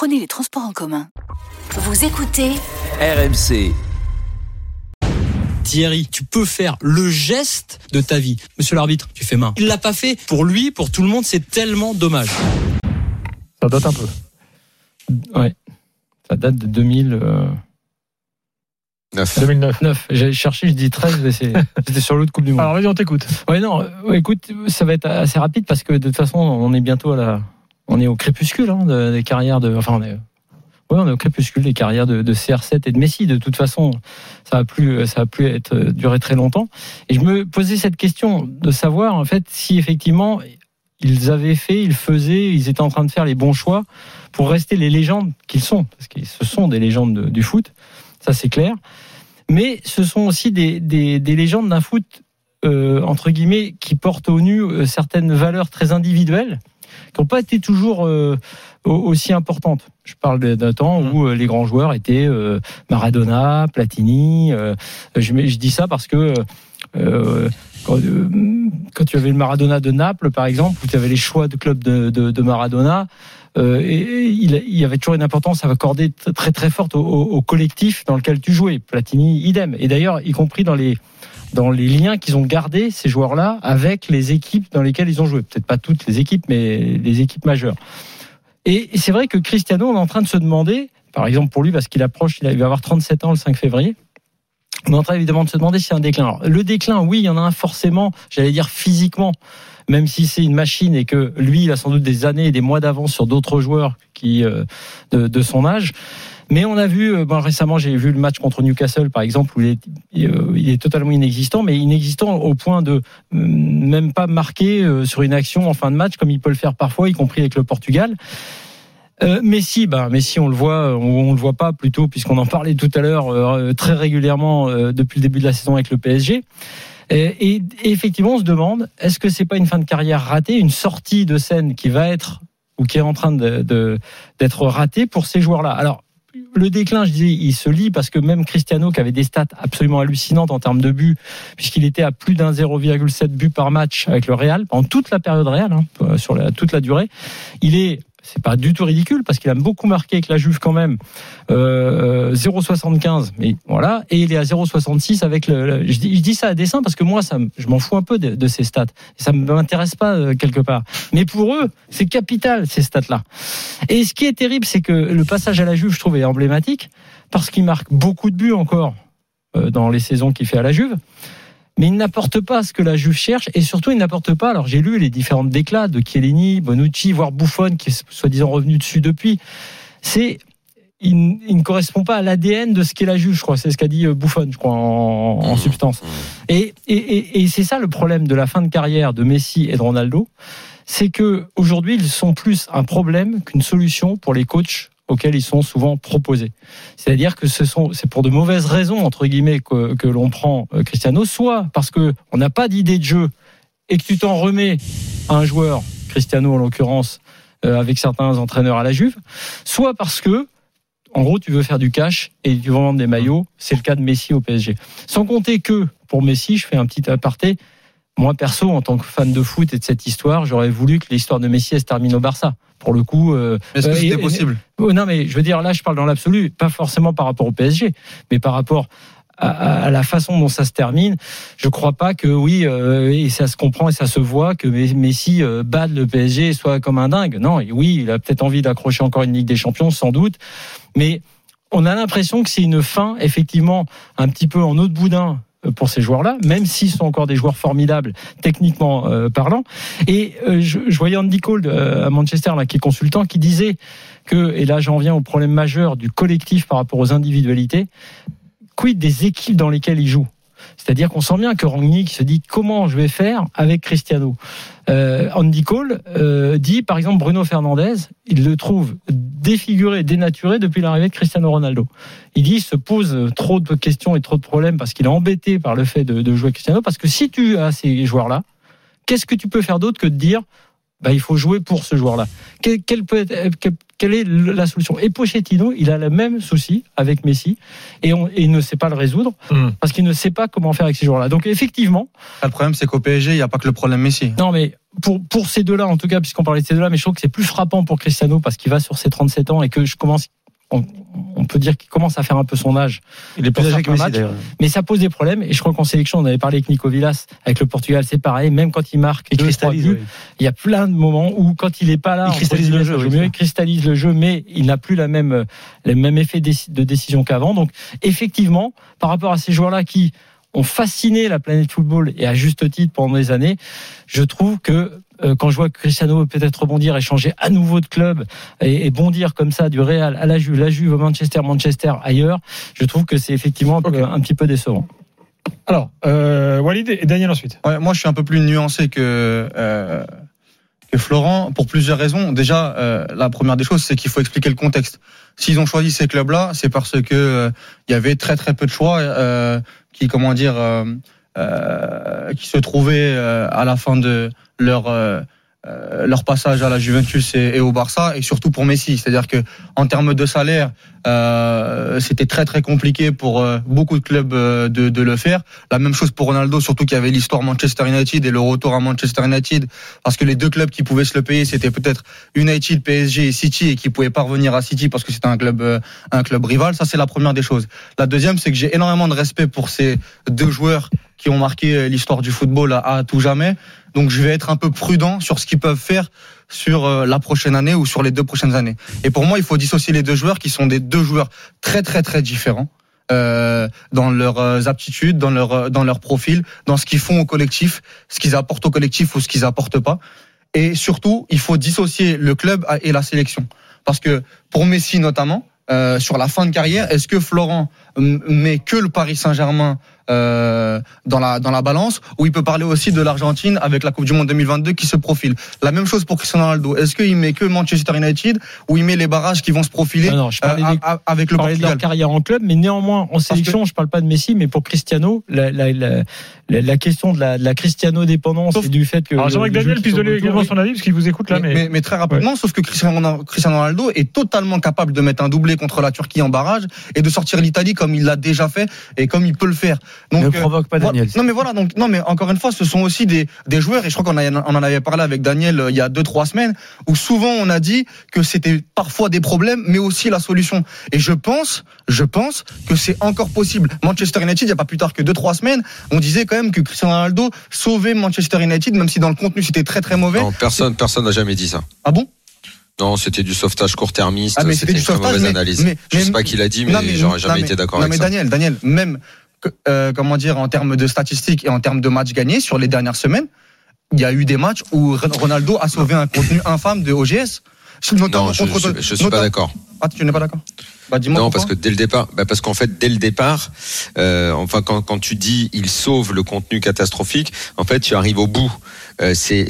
prenez les transports en commun. Vous écoutez RMC. Thierry, tu peux faire le geste de ta vie. Monsieur l'arbitre, tu fais main. Il l'a pas fait pour lui, pour tout le monde, c'est tellement dommage. Ça date un peu. Ouais. Ça date de 2000. euh, 2009. 9. J'ai cherché, je dis 13, mais c'est- c'était sur l'autre Coupe du Monde. Alors vas-y, on t'écoute. Ouais, non, euh, écoute, ça va être assez rapide parce que de toute façon, on est bientôt à la. On est au crépuscule de- des carrières de. Enfin, on est. On est au crépuscule des carrières de, de CR7 et de Messi. De toute façon, ça va plus, ça va plus être euh, durer très longtemps. Et je me posais cette question de savoir en fait si effectivement ils avaient fait, ils faisaient, ils étaient en train de faire les bons choix pour rester les légendes qu'ils sont, parce que ce sont des légendes de- du foot, ça c'est clair. Mais ce sont aussi des, des, des légendes d'un foot euh, entre guillemets qui portent au nu euh, certaines valeurs très individuelles qui n'ont pas été toujours euh, au- aussi importantes. Je parle d'un temps où euh, les grands joueurs étaient euh, Maradona, Platini. euh, je, dis ça parce que quand, quand tu avais le Maradona de Naples, par exemple, où tu avais les choix de club de, de, de Maradona, euh, et, et il, il y avait toujours une importance à accorder très très forte au, au- au collectif dans lequel tu jouais. Platini, idem. Et d'ailleurs, y compris dans les dans les liens qu'ils ont gardés ces joueurs-là avec les équipes dans lesquelles ils ont joué. Peut-être pas toutes les équipes, mais les équipes majeures. Et c'est vrai que Cristiano, on est en train de se demander, par exemple pour lui, parce qu'il approche, il va avoir 37 ans le 5 février. On est en train évidemment de se demander s'il y a un déclin. Alors, le déclin, oui, il y en a un forcément, j'allais dire physiquement, même si c'est une machine et que lui, il a sans doute des années et des mois d'avance sur d'autres joueurs qui euh, de, de son âge. Mais on a vu, euh, bon, récemment, j'ai vu le match contre Newcastle, par exemple, où il est, euh, totalement inexistant, mais inexistant au point de euh, même pas marquer euh, sur une action en fin de match, comme il peut le faire parfois, y compris avec le Portugal. Euh, Messi, bah, Messi, on le voit, ou on le voit pas plutôt, puisqu'on en parlait tout à l'heure très régulièrement depuis le début de la saison avec le PSG. Et, effectivement, on se demande, est-ce que c'est pas une fin de carrière ratée, une sortie de scène qui va être ou qui est en train d'être ratée pour ces joueurs-là? Alors, le déclin, je dis, il se lit parce que même Cristiano, qui avait des stats absolument hallucinantes en termes de buts, puisqu'il était à plus d'un 0,7 buts par match avec le Real pendant toute la période Real, hein, sur la, toute la durée, il est c'est pas du tout ridicule parce qu'il a beaucoup marqué avec la Juve quand même. Euh, 0,75 mais voilà. Et il est à 0,66 avec le, je, dis, ça à dessein parce que moi ça je m'en fous un peu de, de ces stats. Ça ne m'intéresse pas euh, quelque part. Mais pour eux c'est capital ces stats là et ce qui est terrible c'est que le passage à la Juve je trouve est emblématique parce qu'il marque beaucoup de buts encore euh, dans les saisons qu'il fait à la Juve mais il n'apporte pas ce que la Juve cherche et surtout il n'apporte pas. Alors j'ai lu les différentes déclats de Chiellini, Bonucci, voire Buffon qui est soi-disant revenu dessus depuis. C'est il, il ne correspond pas à l'ADN de ce qu'est la Juve, je crois. C'est ce qu'a dit euh, Buffon, je crois, en, en substance. Et, et, et, et c'est ça le problème de la fin de carrière de Messi et de Ronaldo, c'est que aujourd'hui ils sont plus un problème qu'une solution pour les coachs auxquels ils sont souvent proposés. C'est-à-dire que ce sont, c'est pour de mauvaises raisons entre guillemets que, l'on prend euh, Cristiano, soit parce que on n'a pas d'idée de jeu et que tu t'en remets à un joueur, Cristiano en l'occurrence, euh, avec certains entraîneurs à la Juve, soit parce que en gros, tu veux faire du cash et tu veux vendre des maillots. C'est le cas de Messi au PSG. Sans compter que, pour Messi, je fais un petit aparté. Moi, perso, en tant que fan de foot et de cette histoire, j'aurais voulu que l'histoire de Messi elle se termine au Barça. Pour le coup, euh, Est-ce que euh, c'était possible Oh, non, mais je veux dire, là, je parle dans l'absolu, pas forcément par rapport au PSG, mais par rapport à, la façon dont ça se termine. Je crois pas que, oui, euh, et ça se comprend et ça se voit, que Me- Messi euh, batte le PSG et soit comme un dingue. Non, et oui, il a peut-être envie d'accrocher encore une Ligue des Champions, sans doute, mais on a l'impression que c'est une fin, effectivement, un petit peu en eau de boudin pour ces joueurs-là, même s'ils sont encore des joueurs formidables techniquement euh, parlant. Et euh, je, je voyais Andy Cole euh, à Manchester, là, qui est consultant, qui disait que, et là j'en viens au problème majeur du collectif par rapport aux individualités, quid des équipes dans lesquelles ils jouent C'est-à-dire qu'on sent bien que Rangnick se dit comment je vais faire avec Cristiano. Euh, Andy Cole euh, dit par exemple Bruno Fernandez, il le trouve défiguré, dénaturé depuis l'arrivée de Cristiano Ronaldo. Il dit il se pose trop de questions et trop de problèmes parce qu'il est embêté par le fait de, de jouer Cristiano. Parce que si tu as ces joueurs-là, qu'est-ce que tu peux faire d'autre que de dire bah, il faut jouer pour ce joueur-là. Quelle, quelle, peut être, quelle est la solution? Et Pochettino, il a le même souci avec Messi et, on, et il ne sait pas le résoudre Hmm. parce qu'il ne sait pas comment faire avec ces joueurs-là. Donc effectivement, Le problème, c'est qu'au PSG, il n'y a pas que le problème Messi. non mais pour pour ces deux-là en tout cas puisqu'on parlait de ces deux-là, mais je trouve que c'est plus frappant pour Cristiano parce qu'il va sur ses 37 ans et que je commence on, on peut dire qu'il commence à faire un peu son âge. Il est plus âgé que Messi d'ailleurs. Mais ça pose des problèmes et je crois qu'en sélection, on avait parlé avec Nico Villas, avec le Portugal, c'est pareil. Même quand il marque Il deux, cristallise. buts, oui. il y a plein de moments où quand il est pas là, Il cristallise le jeu, oui, mieux, il cristallise le jeu, mais il n'a plus la même, le même effet de décision qu'avant. Donc, effectivement, par rapport à ces joueurs-là qui ont fasciné la planète football et à juste titre pendant des années, je trouve que quand je vois que Cristiano peut peut-être rebondir et changer à nouveau de club et, et bondir comme ça du Real à la Juve, la Juve au Manchester, Manchester ailleurs, je trouve que c'est effectivement un, peu- Ok. un petit peu décevant. Alors, euh, Walid et Daniel ensuite. Ouais, moi, je suis un peu plus nuancé que, euh, que Florent pour plusieurs raisons. Déjà, euh, la première des choses, c'est qu'il faut expliquer le contexte. S'ils ont choisi ces clubs-là, c'est parce que euh, il y avait très très peu de choix euh, qui, comment dire, euh, euh, qui se trouvaient euh, à la fin de leur euh, euh, leur passage à la Juventus et, au Barça, et surtout pour Messi. C'est-à-dire que en termes de salaire, euh, c'était très très compliqué pour euh, beaucoup de clubs euh, de, de le faire. La même chose pour Ronaldo, surtout qu'il y avait l'histoire Manchester United et le retour à Manchester United, parce que les deux clubs qui pouvaient se le payer, c'était peut-être United, PSG et City, et qui pouvaient pas revenir à City parce que c'était un club euh, un club rival. Ça, c'est la première des choses. La deuxième, c'est que j'ai énormément de respect pour ces deux joueurs qui ont marqué euh, l'histoire du football à, tout jamais. Donc, je vais être un peu prudent sur ce qu'ils peuvent faire sur euh, la prochaine année ou sur les deux prochaines années. Et pour moi, il faut dissocier les deux joueurs qui sont des deux joueurs très très très différents euh, dans leurs aptitudes, dans leur dans leur profil, dans ce qu'ils font au collectif, ce qu'ils apportent au collectif ou ce qu'ils apportent pas. Et surtout, il faut dissocier le club et la sélection, parce que pour Messi notamment. sur la fin de carrière, est-ce que Florent met que le Paris Saint-Germain euh, dans la dans la balance ou il peut parler aussi de l'Argentine avec la Coupe du Monde 2022 qui se profile. La même chose pour Cristiano Ronaldo. Est-ce qu'il met que Manchester United ou il met les barrages qui vont se profiler Non, non, je parlais euh, des- avec le parler de leur Portugal? carrière en club, mais néanmoins en sélection, je parle pas de Messi, mais pour Cristiano, la, la, la, la, la question de la, de la Cristiano dépendance Sauf- et du fait que Alors, j'aimerais que Daniel qui puisse donner également son avis, parce qu'il vous écoute là, mais, mais. mais- mais très rapidement, sauf que Cristiano Ronaldo- Cristiano Ronaldo est totalement capable de mettre un doublé contre la Turquie en barrage et de sortir l'Italie comme il l'a déjà fait et comme il peut le faire. Donc, ne euh, provoque pas Voilà. Daniel. Non mais voilà donc non mais encore une fois ce sont aussi des des joueurs et je crois qu'on a- on en avait parlé avec Daniel euh, il y a deux trois semaines où souvent on a dit que c'était parfois des problèmes mais aussi la solution et je pense je pense que c'est encore possible Manchester United il y a pas plus tard que deux trois semaines on disait quand même que Cristiano Ronaldo sauvait Manchester United même si dans le contenu c'était très très mauvais Non, personne, personne n'a jamais dit ça. ah bon? Non, c'était du sauvetage court-termiste. Ah, c'était une très mauvaise mais- analyse. mais- je mais- sais pas qui l'a dit, mais, j'aurais jamais mais- été d'accord avec mais ça. Daniel, Daniel, même euh, comment dire en termes de statistiques et en termes de matchs gagnés sur les dernières semaines, il y a eu des matchs où Ron- Ronaldo a sauvé un contenu infâme de OGS. Notamment Non, je, contre- je, je suis pas d'accord. Ah, tu n'es pas d'accord? Bah Non, pourquoi. parce que dès le départ, bah parce qu'en fait, dès le départ, euh, enfin, quand, quand tu dis il sauve le contenu catastrophique, en fait, tu arrives au bout. Euh, c'est,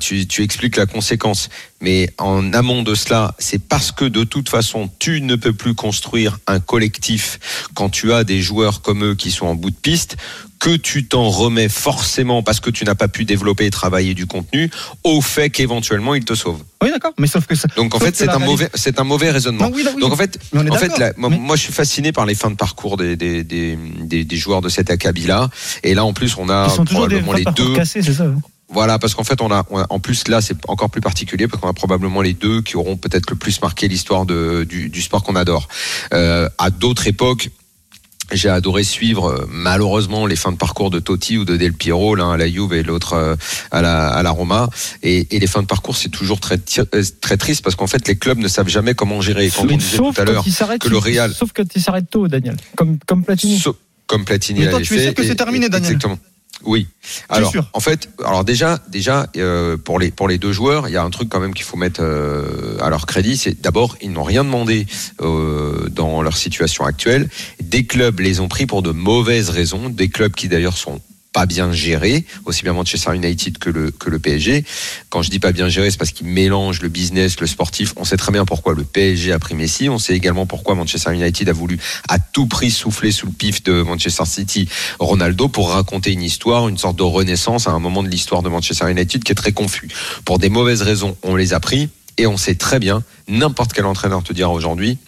tu, expliques la conséquence. Mais en amont de cela, c'est parce que de toute façon, tu ne peux plus construire un collectif quand tu as des joueurs comme eux qui sont en bout de piste que tu t'en remets forcément parce que tu n'as pas pu développer et travailler du contenu au fait qu'éventuellement ils te sauvent. Oui, d'accord. Mais sauf que ça. Donc en sauf fait c'est un réalité- mauvais c'est un mauvais raisonnement. Non, oui, là, oui. Donc en fait Mais on est en fait d'accord. là, moi, Mais- moi, je suis fasciné par les fins de parcours des des, des, des, des joueurs de cet acabit là et là en plus on a probablement les deux cassés, c'est ça hein voilà, parce qu'en fait, on a, on a- en plus là, c'est encore plus particulier parce qu'on a probablement les deux qui auront peut-être le plus marqué l'histoire du sport qu'on adore. Euh, à d'autres époques. J'ai adoré suivre euh, malheureusement les fins de parcours de Totti ou de Del Piero, l'un à la Juve et l'autre euh, à la, à la Roma. Et, et les fins de parcours, c'est toujours très, euh, très triste parce qu'en fait, les clubs ne savent jamais comment gérer. Et Quand on disait sauf tout à l'heure, que le Real- sauf quand il s'arrête tôt, Daniel, comme comme Platini. Sauf- comme Platini Mais toi, tu sûr que c'est et- terminé, et- Daniel Exactement. Oui. Alors, sûr en fait, alors déjà, déjà euh, pour les pour les deux joueurs, il y a un truc quand même qu'il faut mettre euh, à leur crédit, c'est d'abord ils n'ont rien demandé euh, dans leur situation actuelle. Des clubs les ont pris pour de mauvaises raisons, des clubs qui d'ailleurs sont pas bien gérés, aussi bien Manchester United que le, que le PSG. Quand je dis pas bien géré, c'est parce qu'ils mélangent le business, le sportif. On sait très bien pourquoi le PSG a pris Messi. On sait également pourquoi Manchester United a voulu à tout prix souffler sous le pif de Manchester City Ronaldo pour raconter une histoire, une sorte de renaissance à un moment de l'histoire de Manchester United qui est très confus. Pour des mauvaises raisons, on les a pris et on sait très bien, n'importe quel entraîneur te dira aujourd'hui,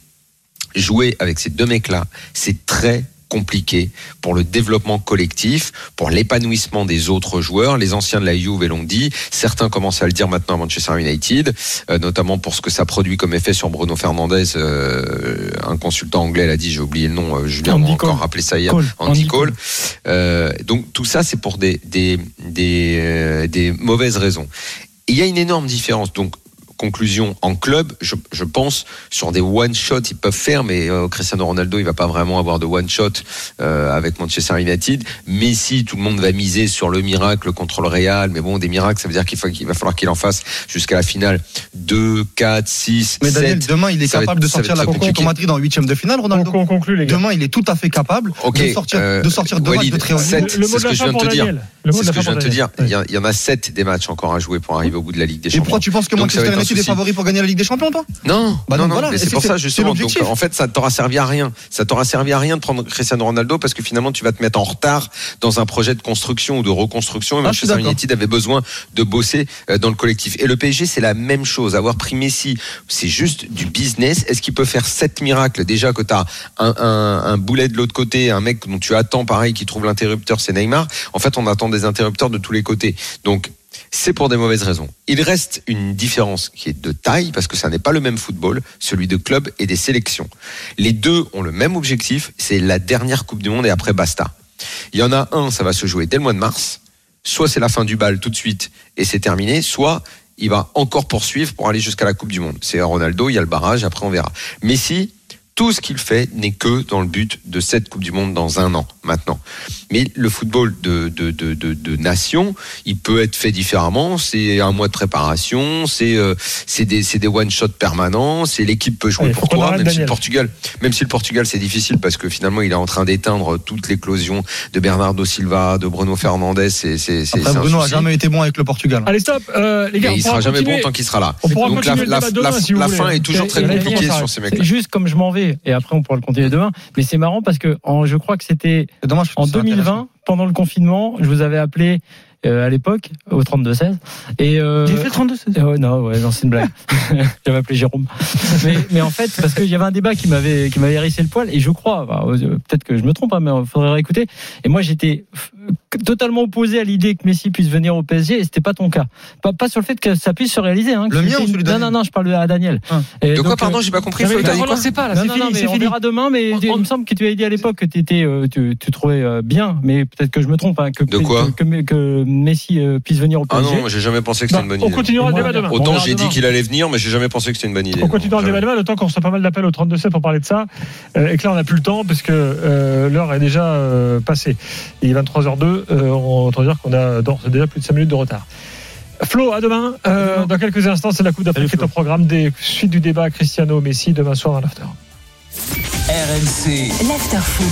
jouer avec ces deux mecs-là, c'est très compliqué pour le développement collectif, pour l'épanouissement des autres joueurs. Les anciens de la Juve l'ont dit, certains commencent à le dire maintenant à Manchester United, euh, notamment pour ce que ça produit comme effet sur Bruno Fernandez. Euh, un consultant anglais l'a dit, j'ai oublié le nom, euh, Julien m'a encore rappelé ça hier, Cole. Andy Andy Cole. Euh, donc tout ça, c'est pour des, des, des, euh, des mauvaises raisons. Il y a une énorme différence. Donc conclusion en club, je, je pense sur des one shot ils peuvent faire, mais euh, Cristiano Ronaldo il va pas vraiment avoir de one shot euh, avec Manchester United. Messi, tout le monde va miser sur le miracle contre le Real, mais bon des miracles ça veut dire qu'il va falloir qu'il en fasse jusqu'à la finale 2, 4, 6, Mais Daniel, 7. demain, il est Ça capable être- de sortir la Coupe compliqué. Madrid en huitième de finale, On, Ronaldo. on conclut, les gars. Demain, il est tout à fait capable de sortir, euh, de sortir deux matchs Walid, de très haut niveau. sept, Le, le c'est ce de la que je viens de te dire. C'est de ce que je viens de te dire. Il y, en a 7 des matchs encore à jouer pour arriver au bout de la Ligue des Et Champions. pourquoi tu penses que Manchester United est souci. favori pour gagner la Ligue des Champions, toi Non, Bah non, non, voilà, c'est pour ça justement. Donc, en fait, ça t'aura servi à rien. Ça t'aura servi à rien de prendre Cristiano Ronaldo parce que finalement, tu vas te mettre en retard dans un projet de construction ou de reconstruction. Et Ah, Manchester d'accord. United avait besoin de bosser euh, dans le collectif. Et le PSG, c'est la même chose. Avoir pris Messi, c'est juste du business. Est-ce qu'il peut faire sept miracles? Déjà que tu as un, un, un boulet de l'autre côté, un mec dont tu attends pareil qui trouve l'interrupteur, c'est Neymar. En fait, on attend des interrupteurs de tous les côtés. Donc, c'est pour des mauvaises raisons. Il reste une différence qui est de taille parce que ça n'est pas le même football, celui de club et des sélections. Les deux ont le même objectif, c'est la dernière Coupe du Monde et après basta. Il y en a un, ça va se jouer dès le mois de mars. Soit c'est la fin du bal tout de suite et c'est terminé, soit il va encore poursuivre pour aller jusqu'à la Coupe du Monde. C'est Ronaldo, il y a le barrage, après on verra. Messi, tout ce qu'il fait n'est que dans le but de cette Coupe du Monde dans un an maintenant. Mais le football de, de, de, de, de nation, il peut être fait différemment. C'est un mois de préparation, c'est euh, c'est des, c'est des one-shot permanents, c'est l'équipe peut jouer Allez, pour toi, même si le Portugal, même si le Portugal c'est difficile parce que finalement il est en train d'éteindre toute l'éclosion de Bernardo Silva, de Bruno Fernandez. C'est c'est Bruno a jamais été bon avec le Portugal. Allez, stop. Euh, les gars, on il sera jamais continuer. bon tant qu'il sera là. On Donc la, la, la- si la fin est toujours très compliquée sur ces C'est mecs-là. juste comme je m'en vais, et après on pourra le continuer demain. Mais c'est marrant parce que en, je crois que c'était en c'est intéressant. 2020, pendant le confinement, je vous avais appelé euh, à l'époque au 32-16. Et euh, J'ai fait le 32 euh, ouais, non, ouais, non, c'est une blague. J'avais appelé Jérôme. Mais, mais en fait, parce qu'il y avait un débat qui m'avait qui m'avait hérissé le poil, et je crois, bah, euh, peut-être que je me trompe, hein, mais il faudrait réécouter. Et moi, j'étais totalement opposé à l'idée que Messi puisse venir au PSG, et c'était pas ton cas. Pas, pas sur le fait que ça puisse se réaliser. Hein, Le mien ou celui de Non, Daniel non, non, je parle à Daniel. Ah. Et De quoi, pardon, euh, j'ai pas compris. Non, mais relancez pas, là, non, c'est non, fini, non, mais on fini. verra demain. Mais On- on- il me semble que tu avais dit à l'époque que t'étais, euh, tu, tu trouvais euh, bien, mais peut-être que je me trompe. Hein, que, De quoi que, que, que Messi euh, puisse venir au Ah PSG. non, j'ai jamais pensé que c'était Bon, une bonne on idée. continuera le Moi, débat demain. on Autant j'ai dit qu'il allait venir, mais j'ai jamais pensé que c'était une bonne idée. On continuera le débat demain, temps qu'on reçoit pas mal d'appels au 32 pour parler de ça. Et que là, on n'a plus le temps parce que l'heure est déjà passée. Il est 23h02. Euh, on entend dire qu'on a d'ores déjà plus de 5 minutes de retard. Flo, à demain. Euh, dans quelques instants, c'est la Coupe d'Afrique qui est au programme des suites du débat Cristiano Messi demain soir à l'after. RMC. L'after.